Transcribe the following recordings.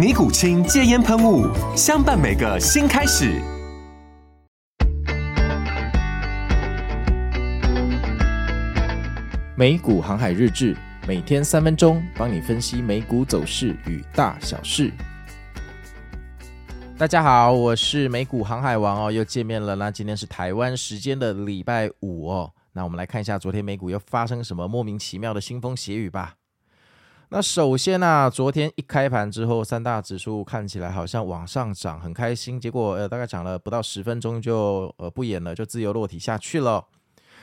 尼古清戒烟喷雾，相伴每个新开始。美股航海日志，每天三分钟，帮你分析美股走势与大小事。大家好，我是美股航海王哦，又见面了。那今天是台湾时间的礼拜五哦，那我们来看一下昨天美股又发生什么莫名其妙的腥风血雨吧。那首先呢、昨天一开盘之后，三大指数看起来好像往上涨，很开心。结果呃，大概涨了不到十分钟就呃不演了，就自由落体下去了。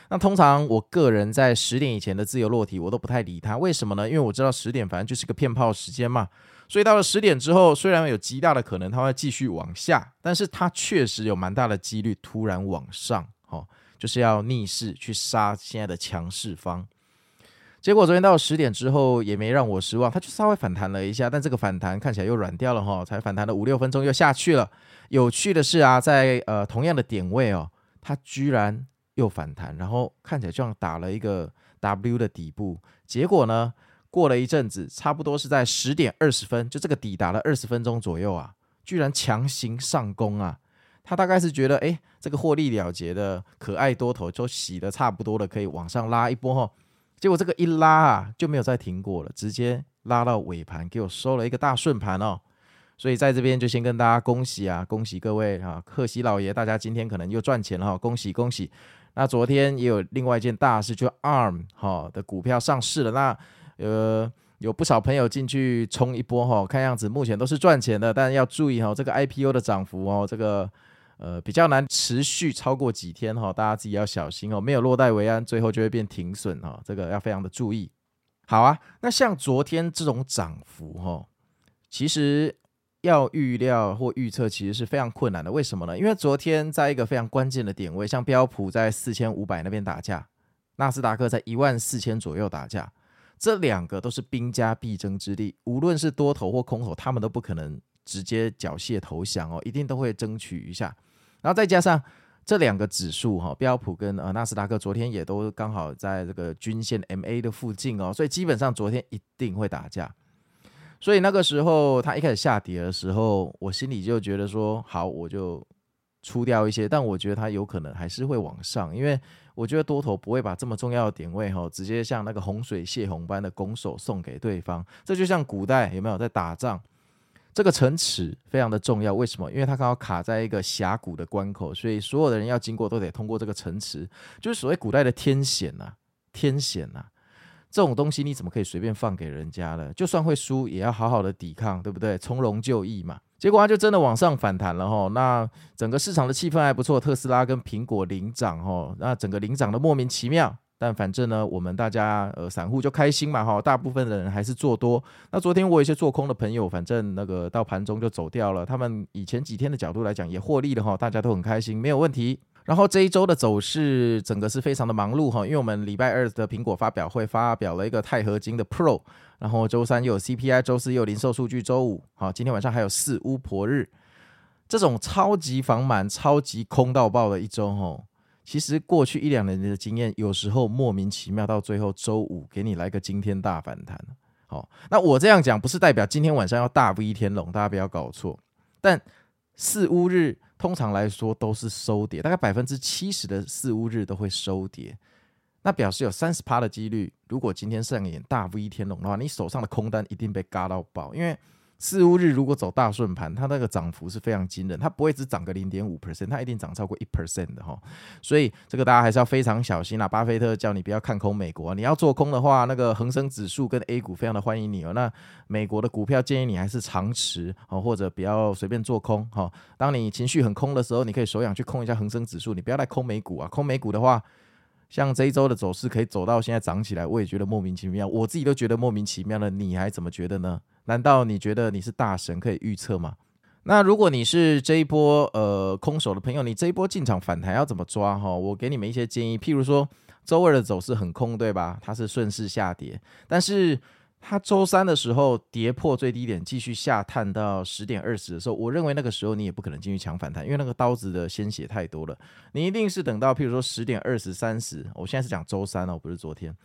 那通常我个人在十点以前的自由落体，我都不太理它。为什么呢？因为我知道十点反正就是个骗炮时间嘛。所以到了十点之后，虽然有极大的可能它会继续往下，但是它确实有蛮大的几率突然往上，哦，就是要逆势去杀现在的强势方。结果昨天到十点之后也没让我失望，它就稍微反弹了一下，但这个反弹看起来又软掉了哈，才反弹了五六分钟又下去了。有趣的是啊，在呃同样的点位哦，它居然又反弹，然后看起来就像打了一个 W 的底部。结果呢，过了一阵子，差不多是在十点二十分，就这个底打了二十分钟左右啊，居然强行上攻啊！他大概是觉得，哎，这个获利了结的可爱多头就洗的差不多了，可以往上拉一波哈。结果这个一拉啊，就没有再停过了，直接拉到尾盘，给我收了一个大顺盘哦。所以在这边就先跟大家恭喜啊，恭喜各位啊，贺喜老爷，大家今天可能又赚钱了哈，恭喜恭喜。那昨天也有另外一件大事，就 ARM 哈的股票上市了，那呃有不少朋友进去冲一波哈，看样子目前都是赚钱的，但要注意哈，这个 IPO 的涨幅哦，这个。呃，比较难持续超过几天哈，大家自己要小心哦。没有落袋为安，最后就会变停损哈，这个要非常的注意。好啊，那像昨天这种涨幅哈，其实要预料或预测其实是非常困难的。为什么呢？因为昨天在一个非常关键的点位，像标普在四千五百那边打架，纳斯达克在一万四千左右打架，这两个都是兵家必争之地，无论是多头或空头，他们都不可能直接缴械投降哦，一定都会争取一下。然后再加上这两个指数哈，标普跟呃纳斯达克昨天也都刚好在这个均线 MA 的附近哦，所以基本上昨天一定会打架。所以那个时候它一开始下跌的时候，我心里就觉得说好，我就出掉一些，但我觉得它有可能还是会往上，因为我觉得多头不会把这么重要的点位哈，直接像那个洪水泄洪般的拱手送给对方。这就像古代有没有在打仗？这个城池非常的重要，为什么？因为它刚好卡在一个峡谷的关口，所以所有的人要经过都得通过这个城池，就是所谓古代的天险呐、天险呐、这种东西你怎么可以随便放给人家呢？就算会输，也要好好的抵抗，对不对？从容就义嘛。结果它就真的往上反弹了哈。那整个市场的气氛还不错，特斯拉跟苹果领涨哈。那整个领涨的莫名其妙。但反正呢，我们大家呃散户就开心嘛哈，大部分的人还是做多。那昨天我有一些做空的朋友，反正那个到盘中就走掉了。他们以前几天的角度来讲也获利了哈，大家都很开心，没有问题。然后这一周的走势整个是非常的忙碌哈，因为我们礼拜二的苹果发表会发表了一个钛合金的 Pro，然后周三又有 CPI，周四又有零售数据，周五好，今天晚上还有四巫婆日，这种超级房满、超级空到爆的一周哈。其实过去一两年的经验，有时候莫名其妙到最后周五给你来个惊天大反弹。好，那我这样讲不是代表今天晚上要大 V 天龙，大家不要搞错。但四巫日通常来说都是收跌，大概百分之七十的四巫日都会收跌。那表示有三十趴的几率，如果今天上演大 V 天龙的话，你手上的空单一定被嘎到爆，因为四巫日如果走大顺盘，它那个涨幅是非常惊人，它不会只涨个零点五 percent，它一定涨超过一 percent 的哈。所以这个大家还是要非常小心啊。巴菲特叫你不要看空美国，你要做空的话，那个恒生指数跟 A 股非常的欢迎你哦。那美国的股票建议你还是长持哦，或者不要随便做空哈。当你情绪很空的时候，你可以手痒去空一下恒生指数，你不要来空美股啊。空美股的话，像这一周的走势可以走到现在涨起来，我也觉得莫名其妙，我自己都觉得莫名其妙了，你还怎么觉得呢？难道你觉得你是大神可以预测吗？那如果你是这一波呃空手的朋友，你这一波进场反弹要怎么抓哈？我给你们一些建议，譬如说周二的走势很空，对吧？它是顺势下跌，但是它周三的时候跌破最低点，继续下探到十点二十的时候，我认为那个时候你也不可能进去抢反弹，因为那个刀子的鲜血太多了。你一定是等到譬如说十点二十三十，我现在是讲周三哦，不是昨天。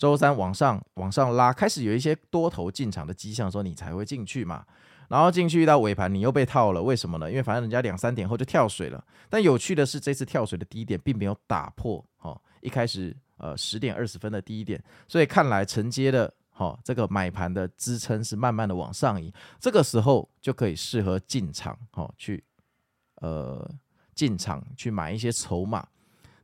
周三往上往上拉，开始有一些多头进场的迹象说，你才会进去嘛。然后进去到尾盘，你又被套了，为什么呢？因为反正人家两三点后就跳水了。但有趣的是，这次跳水的低点并没有打破哦，一开始呃十点二十分的低点，所以看来承接的哦这个买盘的支撑是慢慢的往上移，这个时候就可以适合进场哦去呃进场去买一些筹码。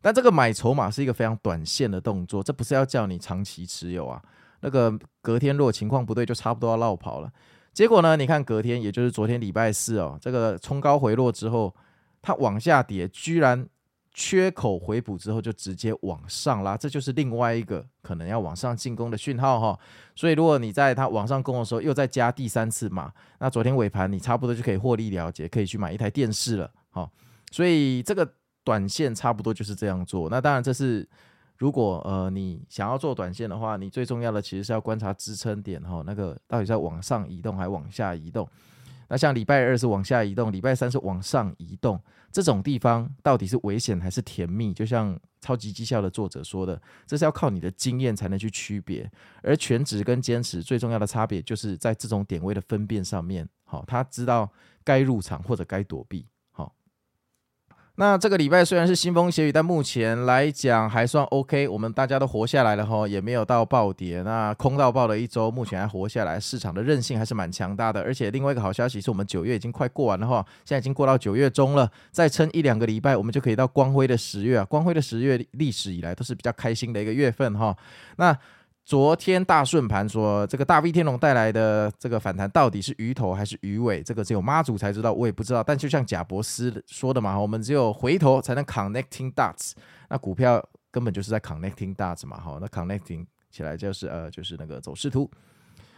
但这个买筹码是一个非常短线的动作，这不是要叫你长期持有啊。那个隔天如果情况不对，就差不多要落跑了。结果呢，你看隔天，也就是昨天礼拜四哦，这个冲高回落之后，它往下跌，居然缺口回补之后就直接往上拉，这就是另外一个可能要往上进攻的讯号哈。所以如果你在它往上攻的时候，又再加第三次码，那昨天尾盘你差不多就可以获利了结，可以去买一台电视了哈。所以这个。短线差不多就是这样做，那当然这是如果呃你想要做短线的话，你最重要的其实是要观察支撑点哈，那个到底是要往上移动还是往下移动？那像礼拜二是往下移动，礼拜三是往上移动，这种地方到底是危险还是甜蜜？就像超级绩效的作者说的，这是要靠你的经验才能去区别，而全职跟坚持最重要的差别就是在这种点位的分辨上面，好，他知道该入场或者该躲避。那这个礼拜虽然是腥风血雨，但目前来讲还算 OK。我们大家都活下来了哈，也没有到暴跌。那空到爆的一周，目前还活下来，市场的韧性还是蛮强大的。而且另外一个好消息是我们九月已经快过完了哈，现在已经过到九月中了，再撑一两个礼拜，我们就可以到光辉的十月啊。光辉的十月历史以来都是比较开心的一个月份哈。那昨天大顺盘说，这个大 V 天龙带来的这个反弹到底是鱼头还是鱼尾？这个只有妈祖才知道，我也不知道。但就像贾伯斯说的嘛，我们只有回头才能 connecting dots。那股票根本就是在 connecting dots 嘛，哈，那 connecting 起来就是呃，就是那个走势图。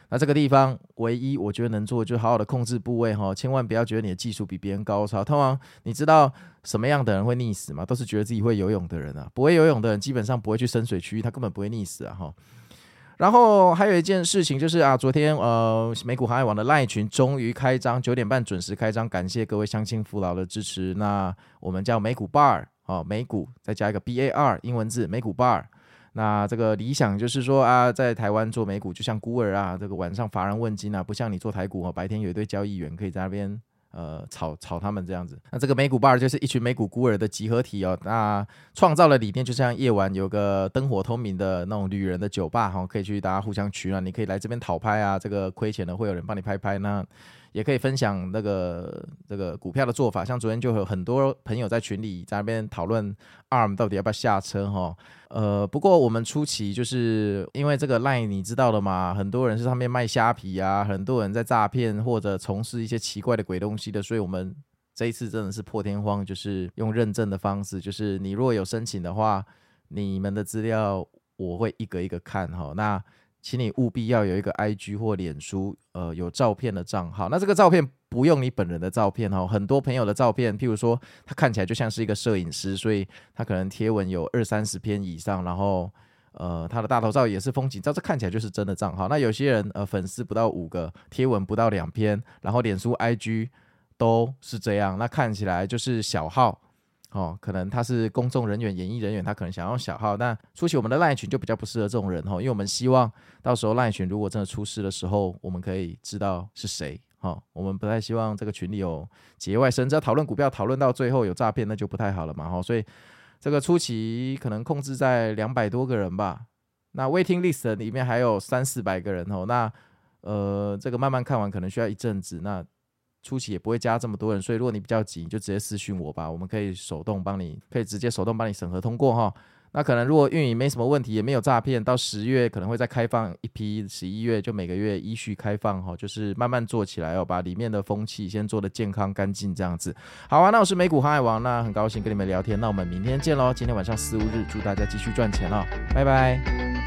那这个地方唯一我觉得能做，就好好的控制部位哈，千万不要觉得你的技术比别人高超。通常你知道什么样的人会溺死吗？都是觉得自己会游泳的人啊，不会游泳的人基本上不会去深水区，他根本不会溺死啊，哈。然后还有一件事情就是啊，昨天呃美股航海网的赖群终于开张，九点半准时开张，感谢各位乡亲父老的支持。那我们叫美股 Bar 哦，美股再加一个 B A R 英文字美股 Bar。那这个理想就是说啊，在台湾做美股就像孤儿啊，这个晚上乏人问津啊，不像你做台股哦，白天有一堆交易员可以在那边。呃，炒炒他们这样子，那这个美股 bar 就是一群美股孤儿的集合体哦。那创造的理念就像夜晚有个灯火通明的那种旅人的酒吧哈，可以去大家互相取暖，你可以来这边讨拍啊，这个亏钱的会有人帮你拍拍那。也可以分享那个这个股票的做法，像昨天就有很多朋友在群里在那边讨论 ARM 到底要不要下车哈。呃，不过我们初期就是因为这个 Line 你知道的嘛，很多人是上面卖虾皮啊，很多人在诈骗或者从事一些奇怪的鬼东西的，所以我们这一次真的是破天荒，就是用认证的方式，就是你如果有申请的话，你们的资料我会一个一个看哈。那请你务必要有一个 IG 或脸书，呃，有照片的账号。那这个照片不用你本人的照片哦，很多朋友的照片，譬如说他看起来就像是一个摄影师，所以他可能贴文有二三十篇以上，然后呃，他的大头照也是风景照，这看起来就是真的账号。那有些人呃，粉丝不到五个，贴文不到两篇，然后脸书 IG 都是这样，那看起来就是小号。哦，可能他是公众人员、演艺人员，他可能想要小号。那初期我们的赖群就比较不适合这种人哈，因为我们希望到时候赖群如果真的出事的时候，我们可以知道是谁。哈，我们不太希望这个群里有节外生枝，讨论股票讨论到最后有诈骗，那就不太好了嘛。哈，所以这个初期可能控制在两百多个人吧。那 waiting list 里面还有三四百个人哦。那呃，这个慢慢看完可能需要一阵子，那初期也不会加这么多人，所以如果你比较急，就直接私讯我吧，我们可以手动帮你，可以直接手动帮你审核通过哈。那可能如果运营没什么问题，也没有诈骗，到十月可能会再开放一批，十一月就每个月依序开放哈，就是慢慢做起来哦，把里面的风气先做得健康干净这样子。好啊，那我是美股航海王，那很高兴跟你们聊天，那我们明天见喽。今天晚上四五日，祝大家继续赚钱哦，拜拜。